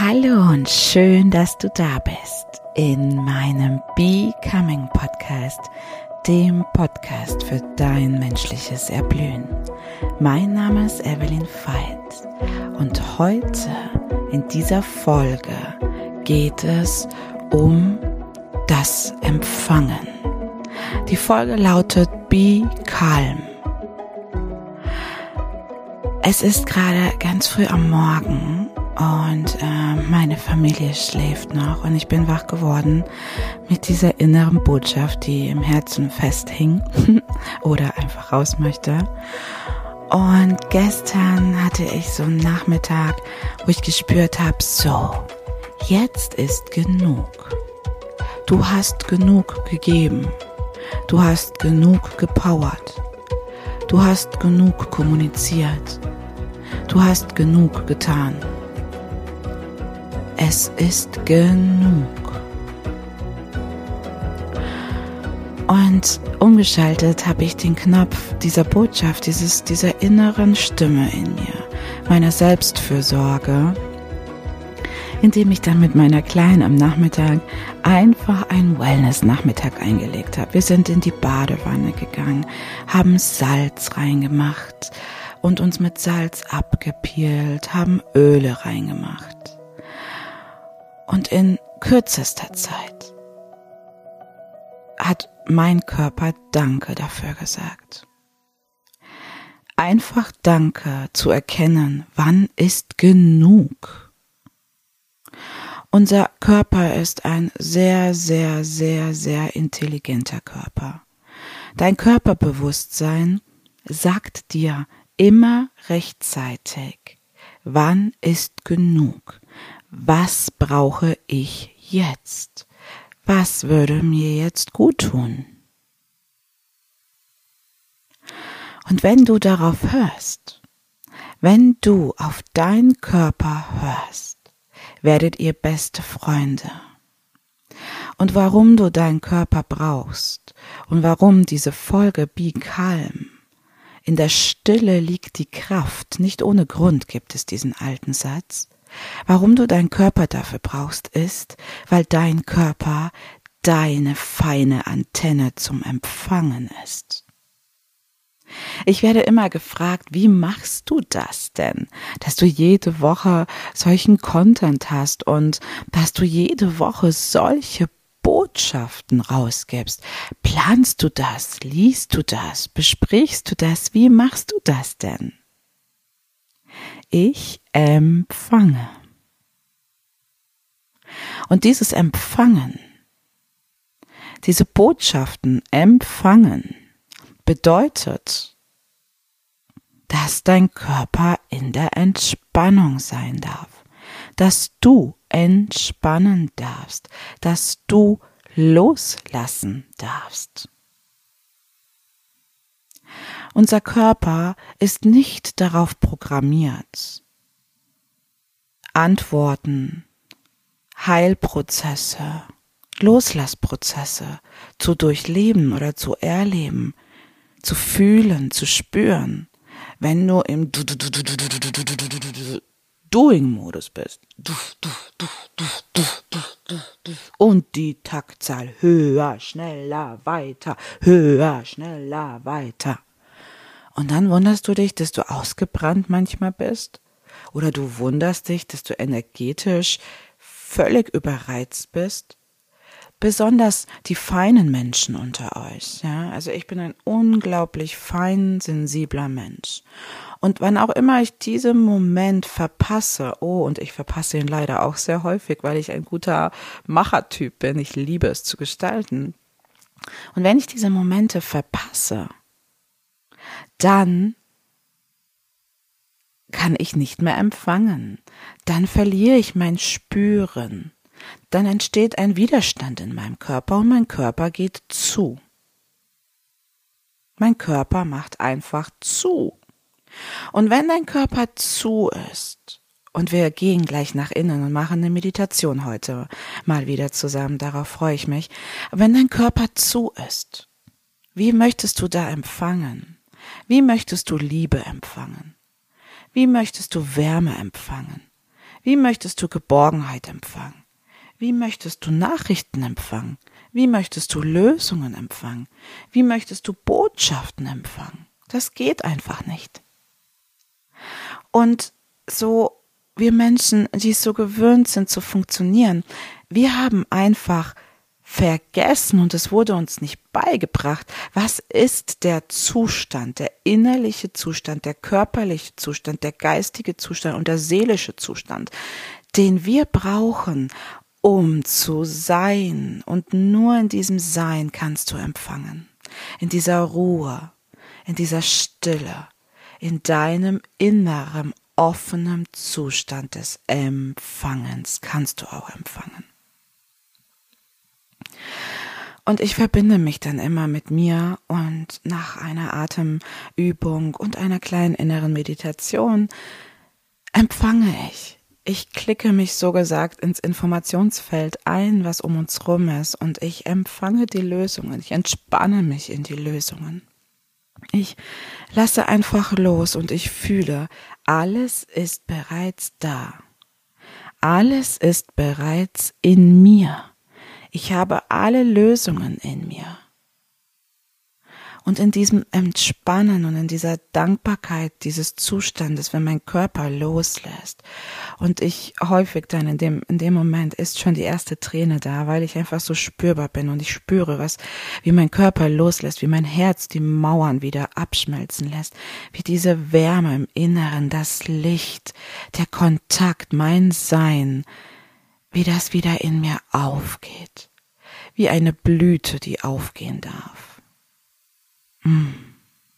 Hallo und schön, dass du da bist in meinem Becoming Podcast, dem Podcast für dein menschliches Erblühen. Mein Name ist Evelyn Veit und heute in dieser Folge geht es um das Empfangen. Die Folge lautet Be Calm. Es ist gerade ganz früh am Morgen und äh, meine Familie schläft noch und ich bin wach geworden mit dieser inneren Botschaft, die im Herzen festhing oder einfach raus möchte. Und gestern hatte ich so einen Nachmittag, wo ich gespürt habe, so, jetzt ist genug. Du hast genug gegeben. Du hast genug gepowert. Du hast genug kommuniziert. Du hast genug getan. Es ist genug. Und umgeschaltet habe ich den Knopf dieser Botschaft, dieses, dieser inneren Stimme in mir, meiner Selbstfürsorge, indem ich dann mit meiner Kleinen am Nachmittag einfach einen Wellness-Nachmittag eingelegt habe. Wir sind in die Badewanne gegangen, haben Salz reingemacht, und uns mit Salz abgepielt, haben Öle reingemacht. Und in kürzester Zeit hat mein Körper Danke dafür gesagt. Einfach Danke zu erkennen, wann ist genug. Unser Körper ist ein sehr, sehr, sehr, sehr intelligenter Körper. Dein Körperbewusstsein sagt dir, immer rechtzeitig. Wann ist genug? Was brauche ich jetzt? Was würde mir jetzt gut tun? Und wenn du darauf hörst, wenn du auf deinen Körper hörst, werdet ihr beste Freunde. Und warum du deinen Körper brauchst und warum diese Folge Be Calm in der Stille liegt die Kraft. Nicht ohne Grund gibt es diesen alten Satz. Warum du deinen Körper dafür brauchst, ist, weil dein Körper deine feine Antenne zum Empfangen ist. Ich werde immer gefragt, wie machst du das denn, dass du jede Woche solchen Content hast und dass du jede Woche solche Botschaften rausgibst. Planst du das? Liest du das? Besprichst du das? Wie machst du das denn? Ich empfange. Und dieses Empfangen, diese Botschaften empfangen, bedeutet, dass dein Körper in der Entspannung sein darf, dass du entspannen darfst, dass du loslassen darfst. Unser Körper ist nicht darauf programmiert, Antworten, Heilprozesse, Loslassprozesse zu durchleben oder zu erleben, zu fühlen, zu spüren, wenn du im Doing-Modus bist. Und die Taktzahl höher, schneller, weiter, höher, schneller, weiter. Und dann wunderst du dich, dass du ausgebrannt manchmal bist. Oder du wunderst dich, dass du energetisch völlig überreizt bist besonders die feinen Menschen unter euch, ja. Also ich bin ein unglaublich fein sensibler Mensch. Und wann auch immer ich diesen Moment verpasse, oh, und ich verpasse ihn leider auch sehr häufig, weil ich ein guter Machertyp bin, ich liebe es zu gestalten. Und wenn ich diese Momente verpasse, dann kann ich nicht mehr empfangen. Dann verliere ich mein Spüren dann entsteht ein Widerstand in meinem Körper und mein Körper geht zu. Mein Körper macht einfach zu. Und wenn dein Körper zu ist, und wir gehen gleich nach innen und machen eine Meditation heute mal wieder zusammen, darauf freue ich mich. Wenn dein Körper zu ist, wie möchtest du da empfangen? Wie möchtest du Liebe empfangen? Wie möchtest du Wärme empfangen? Wie möchtest du Geborgenheit empfangen? Wie möchtest du Nachrichten empfangen? Wie möchtest du Lösungen empfangen? Wie möchtest du Botschaften empfangen? Das geht einfach nicht. Und so wir Menschen, die so gewöhnt sind zu funktionieren, wir haben einfach vergessen und es wurde uns nicht beigebracht, was ist der Zustand, der innerliche Zustand, der körperliche Zustand, der geistige Zustand und der seelische Zustand, den wir brauchen, um zu sein. Und nur in diesem Sein kannst du empfangen. In dieser Ruhe, in dieser Stille, in deinem inneren offenen Zustand des Empfangens kannst du auch empfangen. Und ich verbinde mich dann immer mit mir und nach einer Atemübung und einer kleinen inneren Meditation empfange ich. Ich klicke mich so gesagt ins Informationsfeld ein, was um uns rum ist, und ich empfange die Lösungen. Ich entspanne mich in die Lösungen. Ich lasse einfach los und ich fühle, alles ist bereits da. Alles ist bereits in mir. Ich habe alle Lösungen in mir. Und in diesem Entspannen und in dieser Dankbarkeit dieses Zustandes, wenn mein Körper loslässt und ich häufig dann in dem, in dem Moment ist schon die erste Träne da, weil ich einfach so spürbar bin und ich spüre was, wie mein Körper loslässt, wie mein Herz die Mauern wieder abschmelzen lässt, wie diese Wärme im Inneren, das Licht, der Kontakt, mein Sein, wie das wieder in mir aufgeht, wie eine Blüte, die aufgehen darf. Mm.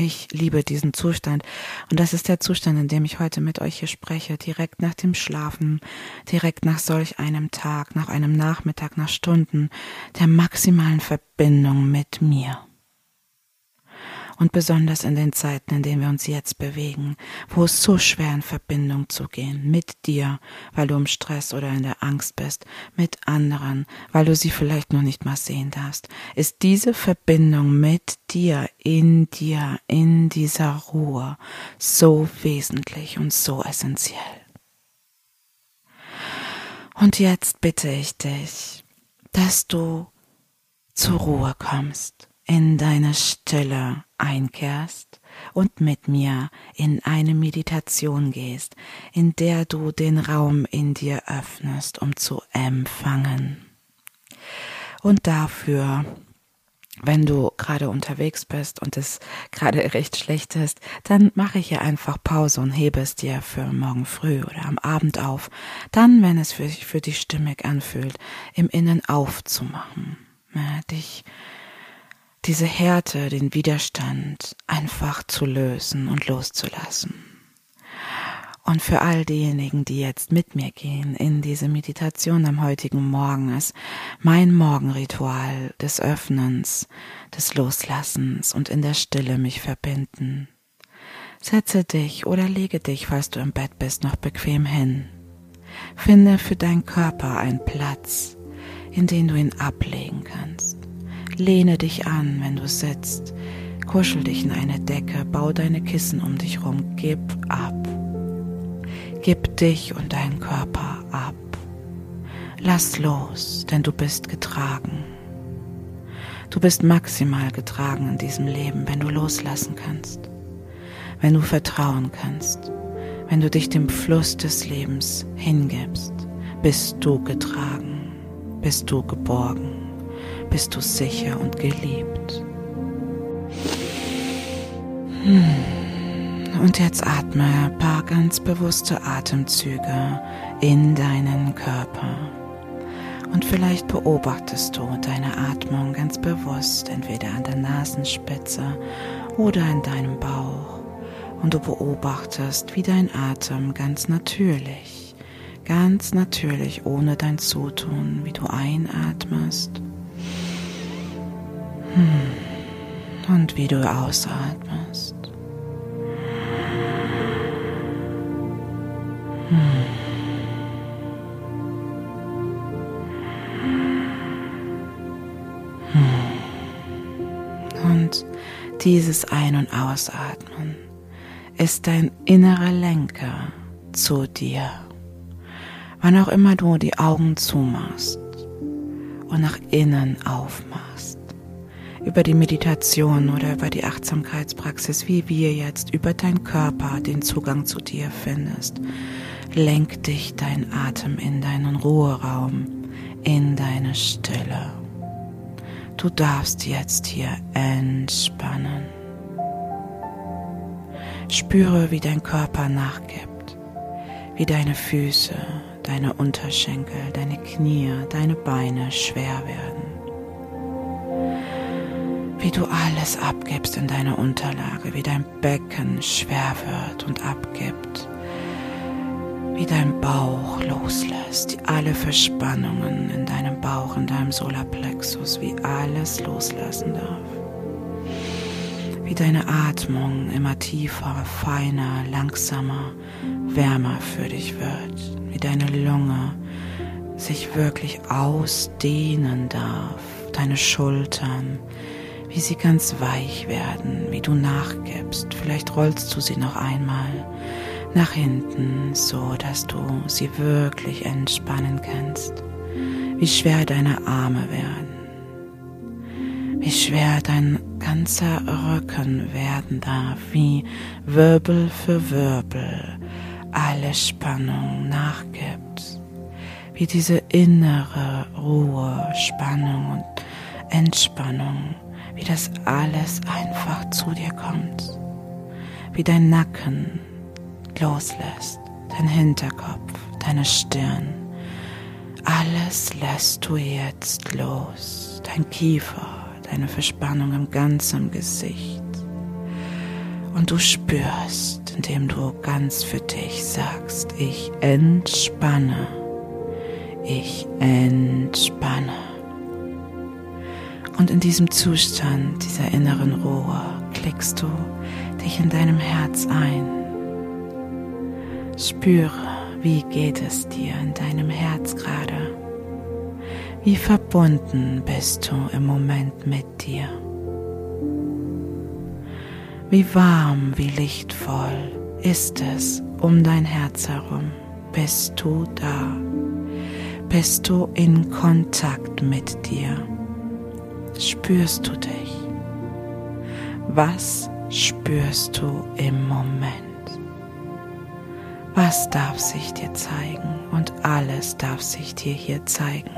Ich liebe diesen Zustand. Und das ist der Zustand, in dem ich heute mit euch hier spreche, direkt nach dem Schlafen, direkt nach solch einem Tag, nach einem Nachmittag, nach Stunden der maximalen Verbindung mit mir und besonders in den Zeiten, in denen wir uns jetzt bewegen, wo es so schwer in Verbindung zu gehen mit dir, weil du im Stress oder in der Angst bist, mit anderen, weil du sie vielleicht noch nicht mal sehen darfst, ist diese Verbindung mit dir, in dir, in dieser Ruhe so wesentlich und so essentiell. Und jetzt bitte ich dich, dass du zur Ruhe kommst in deine Stille einkehrst und mit mir in eine Meditation gehst, in der du den Raum in dir öffnest, um zu empfangen. Und dafür wenn du gerade unterwegs bist und es gerade recht schlecht ist, dann mache ich hier einfach Pause und hebe es dir für morgen früh oder am Abend auf. Dann, wenn es für, für dich stimmig anfühlt, im Innen aufzumachen. Ja, dich diese Härte, den Widerstand einfach zu lösen und loszulassen. Und für all diejenigen, die jetzt mit mir gehen in diese Meditation am heutigen Morgen, ist mein Morgenritual des Öffnens, des Loslassens und in der Stille mich verbinden. Setze dich oder lege dich, falls du im Bett bist, noch bequem hin. Finde für deinen Körper einen Platz, in den du ihn ablegen kannst. Lehne dich an, wenn du sitzt. Kuschel dich in eine Decke, bau deine Kissen um dich rum, gib ab. Gib dich und deinen Körper ab. Lass los, denn du bist getragen. Du bist maximal getragen in diesem Leben, wenn du loslassen kannst, wenn du vertrauen kannst, wenn du dich dem Fluss des Lebens hingibst, bist du getragen, bist du geborgen bist du sicher und geliebt. Hm. Und jetzt atme ein paar ganz bewusste Atemzüge in deinen Körper. Und vielleicht beobachtest du deine Atmung ganz bewusst, entweder an der Nasenspitze oder in deinem Bauch. Und du beobachtest, wie dein Atem ganz natürlich, ganz natürlich ohne dein Zutun, wie du einatmest. Und wie du ausatmest. Hm. Hm. Und dieses Ein- und Ausatmen ist dein innerer Lenker zu dir. Wann auch immer du die Augen zumachst und nach innen aufmachst, über die Meditation oder über die Achtsamkeitspraxis, wie wir jetzt über deinen Körper den Zugang zu dir findest, lenk dich dein Atem in deinen Ruheraum, in deine Stille. Du darfst jetzt hier entspannen. Spüre, wie dein Körper nachgibt, wie deine Füße, deine Unterschenkel, deine Knie, deine Beine schwer werden. Wie du alles abgibst in deiner Unterlage, wie dein Becken schwer wird und abgibt. Wie dein Bauch loslässt, alle Verspannungen in deinem Bauch, in deinem Solarplexus, wie alles loslassen darf wie deine Atmung immer tiefer, feiner, langsamer, wärmer für dich wird, wie deine Lunge sich wirklich ausdehnen darf, deine Schultern, wie sie ganz weich werden, wie du nachgibst. Vielleicht rollst du sie noch einmal nach hinten, so dass du sie wirklich entspannen kannst. Wie schwer deine Arme werden, wie schwer dein ganzer Rücken werden darf, wie Wirbel für Wirbel alle Spannung nachgibt, wie diese innere Ruhe, Spannung und Entspannung, wie das alles einfach zu dir kommt, wie dein Nacken loslässt, dein Hinterkopf, deine Stirn, alles lässt du jetzt los, dein Kiefer, deine Verspannung im ganzen Gesicht. Und du spürst, indem du ganz für dich sagst, ich entspanne, ich entspanne. Und in diesem Zustand dieser inneren Ruhe klickst du dich in deinem Herz ein. Spüre, wie geht es dir in deinem Herz gerade. Wie verbunden bist du im Moment mit dir? Wie warm, wie lichtvoll ist es um dein Herz herum? Bist du da? Bist du in Kontakt mit dir? Spürst du dich? Was spürst du im Moment? Was darf sich dir zeigen? Und alles darf sich dir hier zeigen.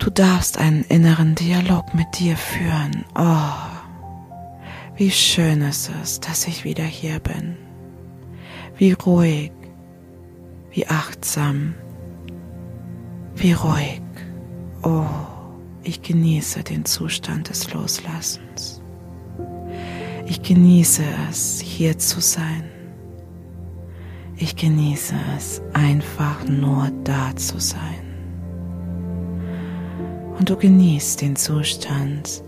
Du darfst einen inneren Dialog mit dir führen. Oh, wie schön ist es, dass ich wieder hier bin. Wie ruhig, wie achtsam, wie ruhig. Oh, ich genieße den Zustand des Loslassens. Ich genieße es, hier zu sein. Ich genieße es, einfach nur da zu sein und du genießt den Zustand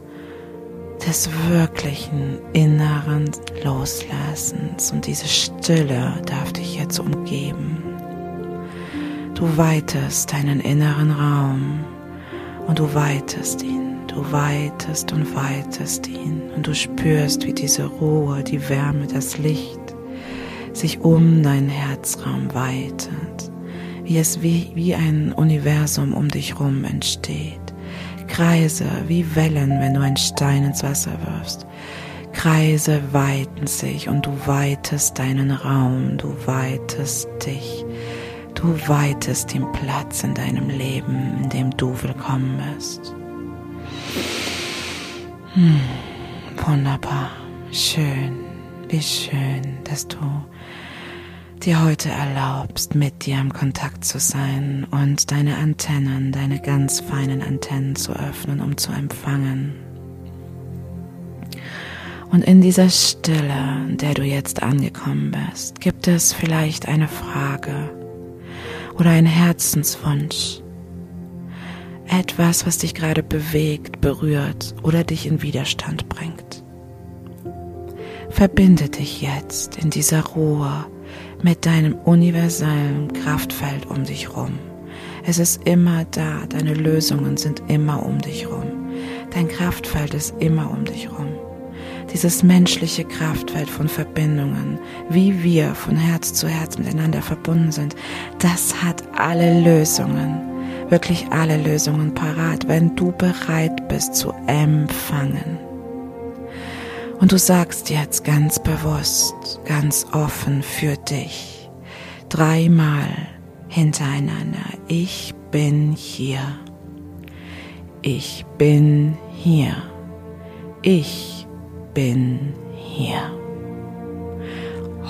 des wirklichen inneren Loslassens und diese Stille darf dich jetzt umgeben. Du weitest deinen inneren Raum und du weitest ihn, du weitest und weitest ihn und du spürst, wie diese Ruhe, die Wärme, das Licht sich um deinen Herzraum weitet, wie es wie, wie ein Universum um dich herum entsteht. Kreise wie Wellen, wenn du einen Stein ins Wasser wirfst. Kreise weiten sich und du weitest deinen Raum, du weitest dich, du weitest den Platz in deinem Leben, in dem du willkommen bist. Hm, wunderbar, schön, wie schön, dass du dir heute erlaubst, mit dir im Kontakt zu sein und deine Antennen, deine ganz feinen Antennen zu öffnen, um zu empfangen. Und in dieser Stille, in der du jetzt angekommen bist, gibt es vielleicht eine Frage oder einen Herzenswunsch. Etwas, was dich gerade bewegt, berührt oder dich in Widerstand bringt. Verbinde dich jetzt in dieser Ruhe mit deinem universellen Kraftfeld um dich rum. Es ist immer da, deine Lösungen sind immer um dich rum. Dein Kraftfeld ist immer um dich rum. Dieses menschliche Kraftfeld von Verbindungen, wie wir von Herz zu Herz miteinander verbunden sind, das hat alle Lösungen, wirklich alle Lösungen parat, wenn du bereit bist zu empfangen. Und du sagst jetzt ganz bewusst, ganz offen für dich, dreimal hintereinander, ich bin hier. Ich bin hier. Ich bin hier.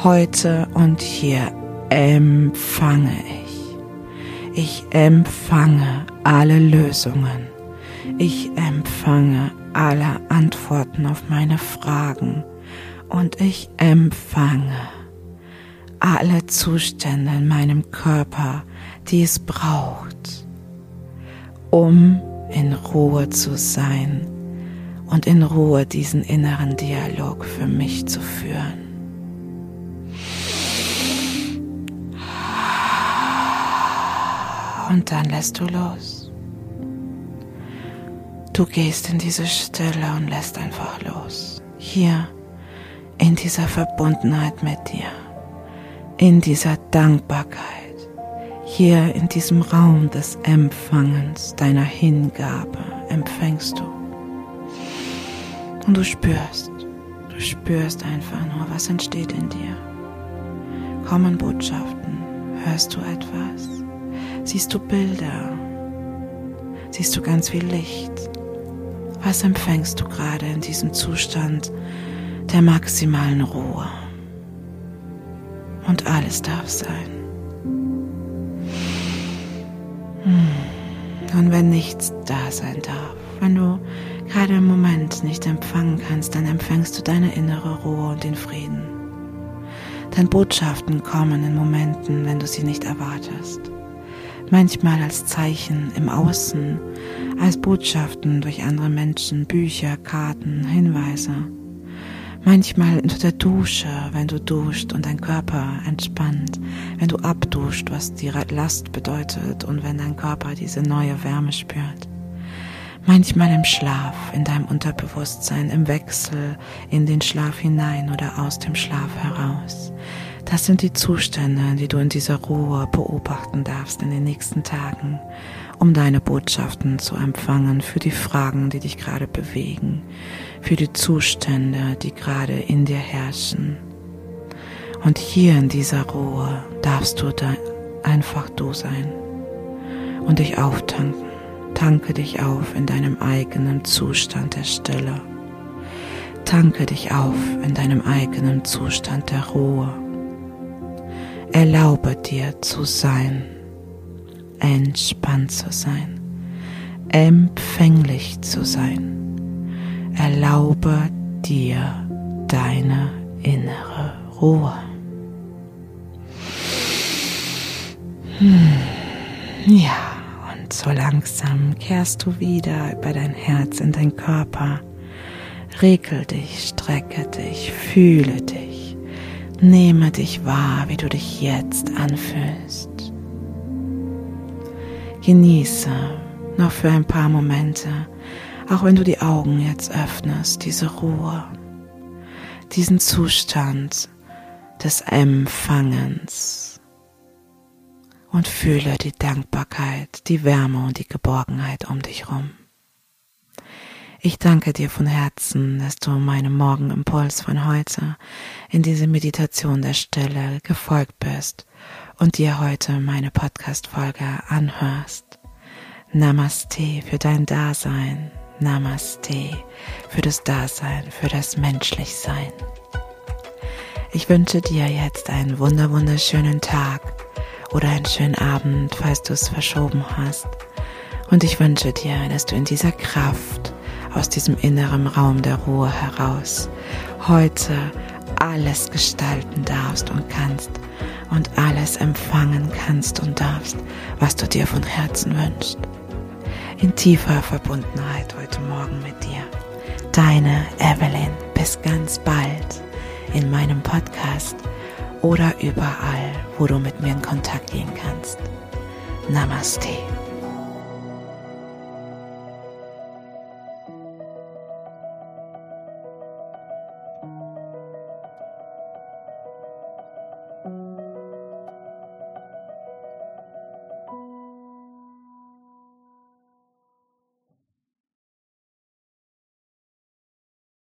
Heute und hier empfange ich. Ich empfange alle Lösungen. Ich empfange alle Antworten auf meine Fragen und ich empfange alle Zustände in meinem Körper, die es braucht, um in Ruhe zu sein und in Ruhe diesen inneren Dialog für mich zu führen. Und dann lässt du los. Du gehst in diese Stille und lässt einfach los. Hier in dieser Verbundenheit mit dir, in dieser Dankbarkeit, hier in diesem Raum des Empfangens, deiner Hingabe, empfängst du. Und du spürst, du spürst einfach nur, was entsteht in dir. Kommen Botschaften, hörst du etwas, siehst du Bilder, siehst du ganz viel Licht. Was empfängst du gerade in diesem Zustand der maximalen Ruhe? Und alles darf sein. Hm. Und wenn nichts da sein darf, wenn du gerade im Moment nicht empfangen kannst, dann empfängst du deine innere Ruhe und den Frieden. Denn Botschaften kommen in Momenten, wenn du sie nicht erwartest. Manchmal als Zeichen im Außen, als Botschaften durch andere Menschen, Bücher, Karten, Hinweise. Manchmal unter der Dusche, wenn du duscht und dein Körper entspannt, wenn du abduscht, was die Last bedeutet und wenn dein Körper diese neue Wärme spürt. Manchmal im Schlaf, in deinem Unterbewusstsein, im Wechsel in den Schlaf hinein oder aus dem Schlaf heraus. Das sind die Zustände, die du in dieser Ruhe beobachten darfst in den nächsten Tagen, um deine Botschaften zu empfangen für die Fragen, die dich gerade bewegen, für die Zustände, die gerade in dir herrschen. Und hier in dieser Ruhe darfst du da einfach du sein und dich auftanken. Tanke dich auf in deinem eigenen Zustand der Stille. Tanke dich auf in deinem eigenen Zustand der Ruhe. Erlaube dir zu sein, entspannt zu sein, empfänglich zu sein Erlaube dir deine innere Ruhe. Hm. Ja, so langsam kehrst du wieder über dein Herz in dein Körper. Regel dich, strecke dich, fühle dich. Nehme dich wahr, wie du dich jetzt anfühlst. Genieße noch für ein paar Momente auch wenn du die Augen jetzt öffnest, diese Ruhe, diesen Zustand des Empfangens und fühle die Dankbarkeit, die Wärme und die Geborgenheit um dich herum. Ich danke dir von Herzen, dass du meinem Morgenimpuls von heute in diese Meditation der Stille gefolgt bist und dir heute meine Podcast-Folge anhörst. Namaste für dein Dasein. Namaste für das Dasein, für das Menschlichsein. Ich wünsche dir jetzt einen wunder wunderschönen Tag oder einen schönen Abend, falls du es verschoben hast. Und ich wünsche dir, dass du in dieser Kraft aus diesem inneren Raum der Ruhe heraus heute alles gestalten darfst und kannst und alles empfangen kannst und darfst, was du dir von Herzen wünschst in tiefer Verbundenheit heute Morgen mit dir. Deine Evelyn. Bis ganz bald in meinem Podcast oder überall, wo du mit mir in Kontakt gehen kannst. Namaste.